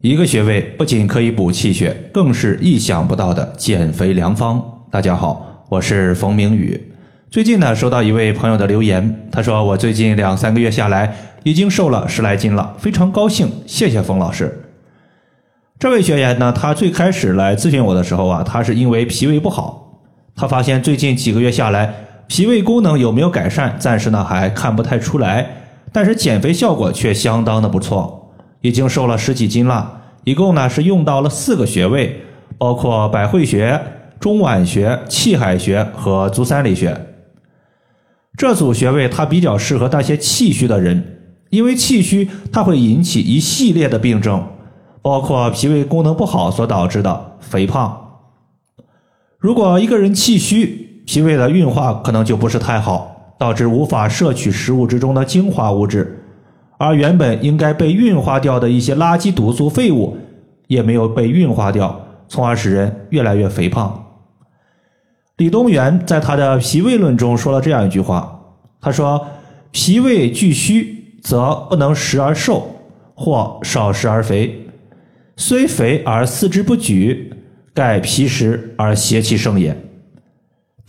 一个穴位不仅可以补气血，更是意想不到的减肥良方。大家好，我是冯明宇。最近呢，收到一位朋友的留言，他说我最近两三个月下来已经瘦了十来斤了，非常高兴，谢谢冯老师。这位学员呢，他最开始来咨询我的时候啊，他是因为脾胃不好，他发现最近几个月下来，脾胃功能有没有改善，暂时呢还看不太出来，但是减肥效果却相当的不错，已经瘦了十几斤了，一共呢是用到了四个穴位，包括百会穴、中脘穴、气海穴和足三里穴。这组穴位它比较适合那些气虚的人，因为气虚它会引起一系列的病症。包括脾胃功能不好所导致的肥胖。如果一个人气虚，脾胃的运化可能就不是太好，导致无法摄取食物之中的精华物质，而原本应该被运化掉的一些垃圾毒素废物也没有被运化掉，从而使人越来越肥胖。李东垣在他的《脾胃论》中说了这样一句话，他说：“脾胃俱虚，则不能食而瘦，或少食而肥。”虽肥而四肢不举，盖脾实而邪气盛也。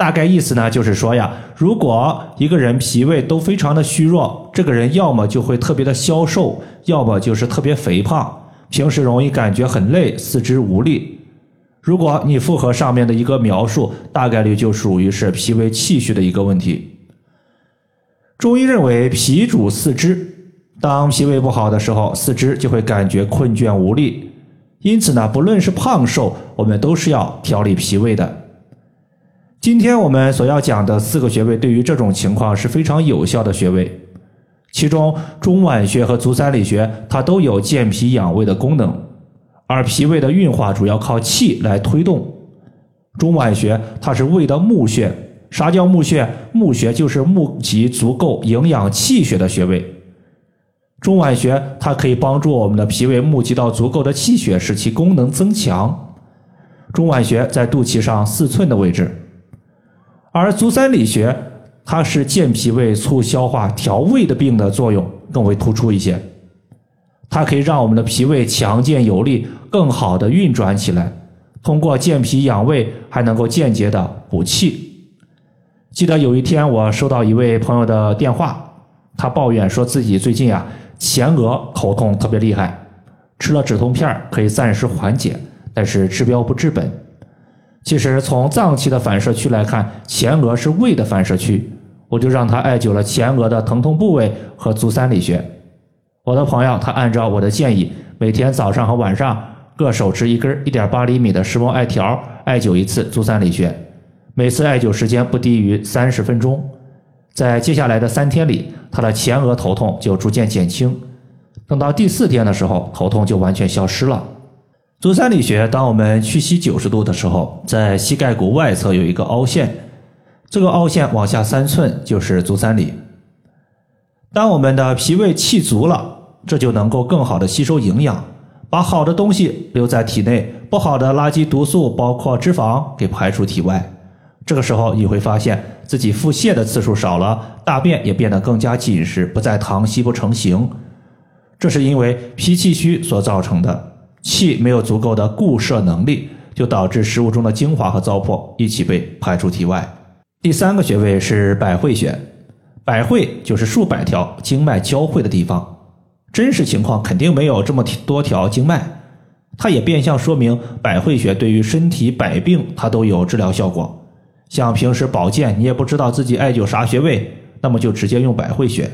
大概意思呢，就是说呀，如果一个人脾胃都非常的虚弱，这个人要么就会特别的消瘦，要么就是特别肥胖，平时容易感觉很累，四肢无力。如果你符合上面的一个描述，大概率就属于是脾胃气虚的一个问题。中医认为，脾主四肢，当脾胃不好的时候，四肢就会感觉困倦无力。因此呢，不论是胖瘦，我们都是要调理脾胃的。今天我们所要讲的四个穴位，对于这种情况是非常有效的穴位。其中中脘穴和足三里穴，它都有健脾养胃的功能。而脾胃的运化主要靠气来推动。中脘穴它是胃的募穴，啥叫募穴？募穴就是募集足够营养气血的穴位。中脘穴它可以帮助我们的脾胃募集到足够的气血，使其功能增强。中脘穴在肚脐上四寸的位置，而足三里穴它是健脾胃、促消化、调胃的病的作用更为突出一些。它可以让我们的脾胃强健有力，更好的运转起来。通过健脾养胃，还能够间接的补气。记得有一天我收到一位朋友的电话，他抱怨说自己最近啊。前额头痛特别厉害，吃了止痛片可以暂时缓解，但是治标不治本。其实从脏器的反射区来看，前额是胃的反射区，我就让他艾灸了前额的疼痛部位和足三里穴。我的朋友他按照我的建议，每天早上和晚上各手持一根一点八厘米的石墨艾条，艾灸一次足三里穴，每次艾灸时间不低于三十分钟。在接下来的三天里，他的前额头痛就逐渐减轻。等到第四天的时候，头痛就完全消失了。足三里穴，当我们屈膝九十度的时候，在膝盖骨外侧有一个凹陷，这个凹陷往下三寸就是足三里。当我们的脾胃气足了，这就能够更好的吸收营养，把好的东西留在体内，不好的垃圾毒素，包括脂肪，给排出体外。这个时候你会发现自己腹泻的次数少了，大便也变得更加紧实，不再溏稀不成形。这是因为脾气虚所造成的，气没有足够的固摄能力，就导致食物中的精华和糟粕一起被排出体外。第三个穴位是百会穴，百会就是数百条经脉交汇的地方，真实情况肯定没有这么多条经脉，它也变相说明百会穴对于身体百病它都有治疗效果。像平时保健，你也不知道自己艾灸啥穴位，那么就直接用百会穴。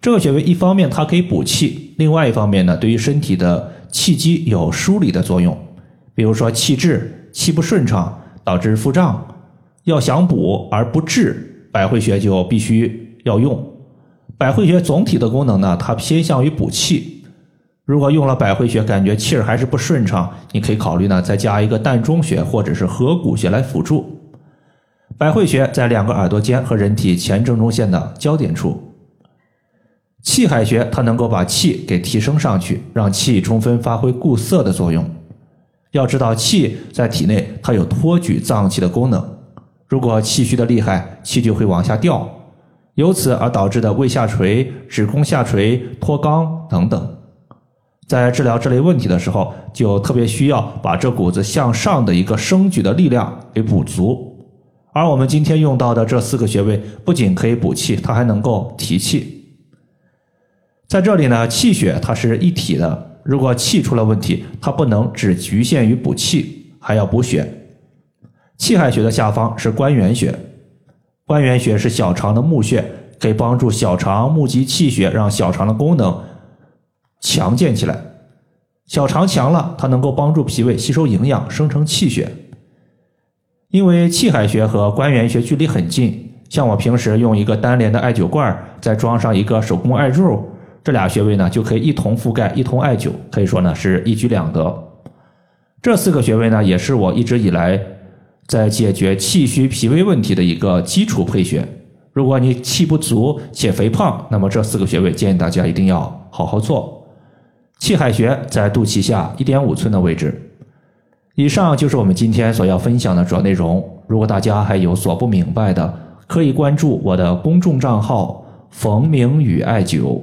这个穴位一方面它可以补气，另外一方面呢，对于身体的气机有梳理的作用。比如说气滞、气不顺畅导致腹胀，要想补而不滞，百会穴就必须要用。百会穴总体的功能呢，它偏向于补气。如果用了百会穴，感觉气儿还是不顺畅，你可以考虑呢再加一个膻中穴或者是合谷穴来辅助。百会穴在两个耳朵间和人体前正中线的交点处。气海穴它能够把气给提升上去，让气充分发挥固涩的作用。要知道，气在体内它有托举脏器的功能。如果气虚的厉害，气就会往下掉，由此而导致的胃下垂、子宫下垂、脱肛等等。在治疗这类问题的时候，就特别需要把这股子向上的一个升举的力量给补足。而我们今天用到的这四个穴位，不仅可以补气，它还能够提气。在这里呢，气血它是一体的，如果气出了问题，它不能只局限于补气，还要补血。气海穴的下方是关元穴，关元穴是小肠的募穴，可以帮助小肠募集气血，让小肠的功能强健起来。小肠强了，它能够帮助脾胃吸收营养，生成气血。因为气海穴和关元穴距离很近，像我平时用一个单联的艾灸罐，再装上一个手工艾柱。这俩穴位呢，就可以一同覆盖，一同艾灸，可以说呢是一举两得。这四个穴位呢，也是我一直以来在解决气虚脾胃问题的一个基础配穴。如果你气不足且肥胖，那么这四个穴位建议大家一定要好好做。气海穴在肚脐下一点五寸的位置。以上就是我们今天所要分享的主要内容。如果大家还有所不明白的，可以关注我的公众账号“冯明宇艾灸”。